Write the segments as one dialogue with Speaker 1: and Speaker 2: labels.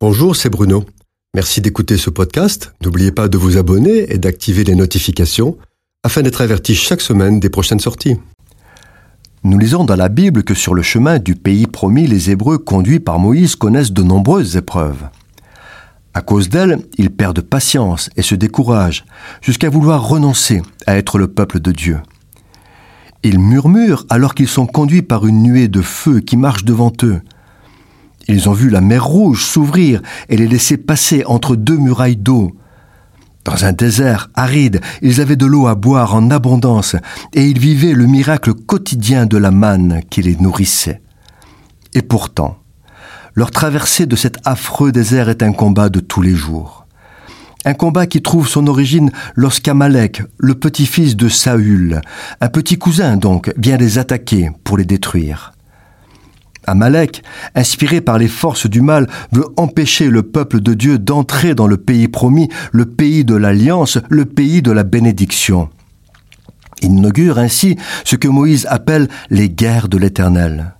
Speaker 1: Bonjour, c'est Bruno. Merci d'écouter ce podcast. N'oubliez pas de vous abonner et d'activer les notifications afin d'être averti chaque semaine des prochaines sorties.
Speaker 2: Nous lisons dans la Bible que sur le chemin du pays promis, les Hébreux conduits par Moïse connaissent de nombreuses épreuves. À cause d'elles, ils perdent patience et se découragent, jusqu'à vouloir renoncer à être le peuple de Dieu. Ils murmurent alors qu'ils sont conduits par une nuée de feu qui marche devant eux. Ils ont vu la mer Rouge s'ouvrir et les laisser passer entre deux murailles d'eau. Dans un désert aride, ils avaient de l'eau à boire en abondance et ils vivaient le miracle quotidien de la manne qui les nourrissait. Et pourtant, leur traversée de cet affreux désert est un combat de tous les jours. Un combat qui trouve son origine lorsqu'Amalek, le petit-fils de Saül, un petit cousin donc, vient les attaquer pour les détruire. Amalek, inspiré par les forces du mal, veut empêcher le peuple de Dieu d'entrer dans le pays promis, le pays de l'alliance, le pays de la bénédiction. Il inaugure ainsi ce que Moïse appelle les guerres de l'Éternel.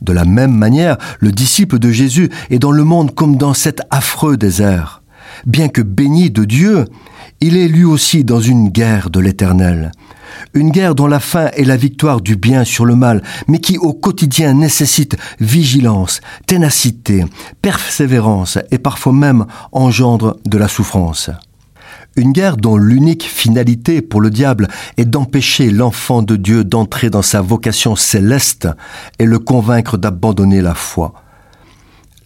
Speaker 2: De la même manière, le disciple de Jésus est dans le monde comme dans cet affreux désert. Bien que béni de Dieu, il est lui aussi dans une guerre de l'Éternel. Une guerre dont la fin est la victoire du bien sur le mal, mais qui au quotidien nécessite vigilance, ténacité, persévérance et parfois même engendre de la souffrance. Une guerre dont l'unique finalité pour le diable est d'empêcher l'enfant de Dieu d'entrer dans sa vocation céleste et le convaincre d'abandonner la foi.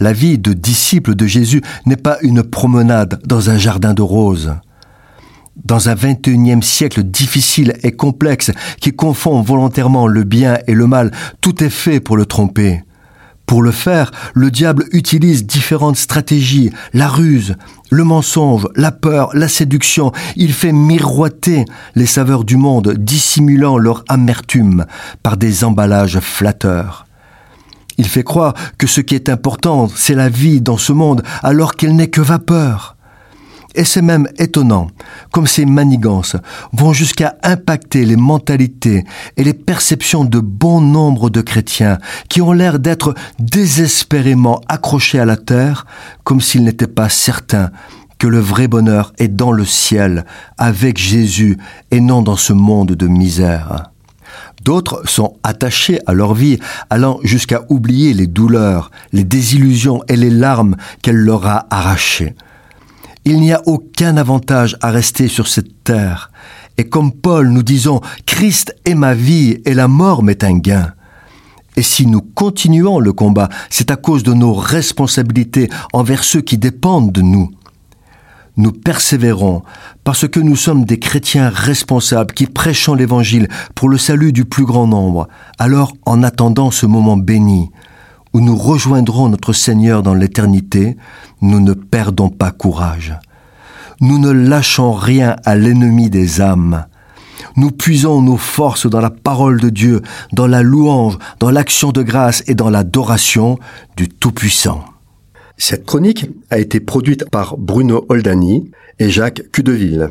Speaker 2: La vie de disciple de Jésus n'est pas une promenade dans un jardin de roses. Dans un 21e siècle difficile et complexe qui confond volontairement le bien et le mal, tout est fait pour le tromper. Pour le faire, le diable utilise différentes stratégies, la ruse, le mensonge, la peur, la séduction. Il fait miroiter les saveurs du monde, dissimulant leur amertume par des emballages flatteurs. Il fait croire que ce qui est important, c'est la vie dans ce monde, alors qu'elle n'est que vapeur. Et c'est même étonnant, comme ces manigances vont jusqu'à impacter les mentalités et les perceptions de bon nombre de chrétiens qui ont l'air d'être désespérément accrochés à la terre, comme s'ils n'étaient pas certains que le vrai bonheur est dans le ciel, avec Jésus, et non dans ce monde de misère. D'autres sont attachés à leur vie, allant jusqu'à oublier les douleurs, les désillusions et les larmes qu'elle leur a arrachées. Il n'y a aucun avantage à rester sur cette terre. Et comme Paul, nous disons, Christ est ma vie et la mort m'est un gain. Et si nous continuons le combat, c'est à cause de nos responsabilités envers ceux qui dépendent de nous. Nous persévérons parce que nous sommes des chrétiens responsables qui prêchons l'Évangile pour le salut du plus grand nombre. Alors, en attendant ce moment béni, où nous rejoindrons notre Seigneur dans l'éternité, nous ne perdons pas courage. Nous ne lâchons rien à l'ennemi des âmes. Nous puisons nos forces dans la parole de Dieu, dans la louange, dans l'action de grâce et dans l'adoration du Tout-Puissant.
Speaker 1: Cette chronique a été produite par Bruno Oldani et Jacques Cudeville.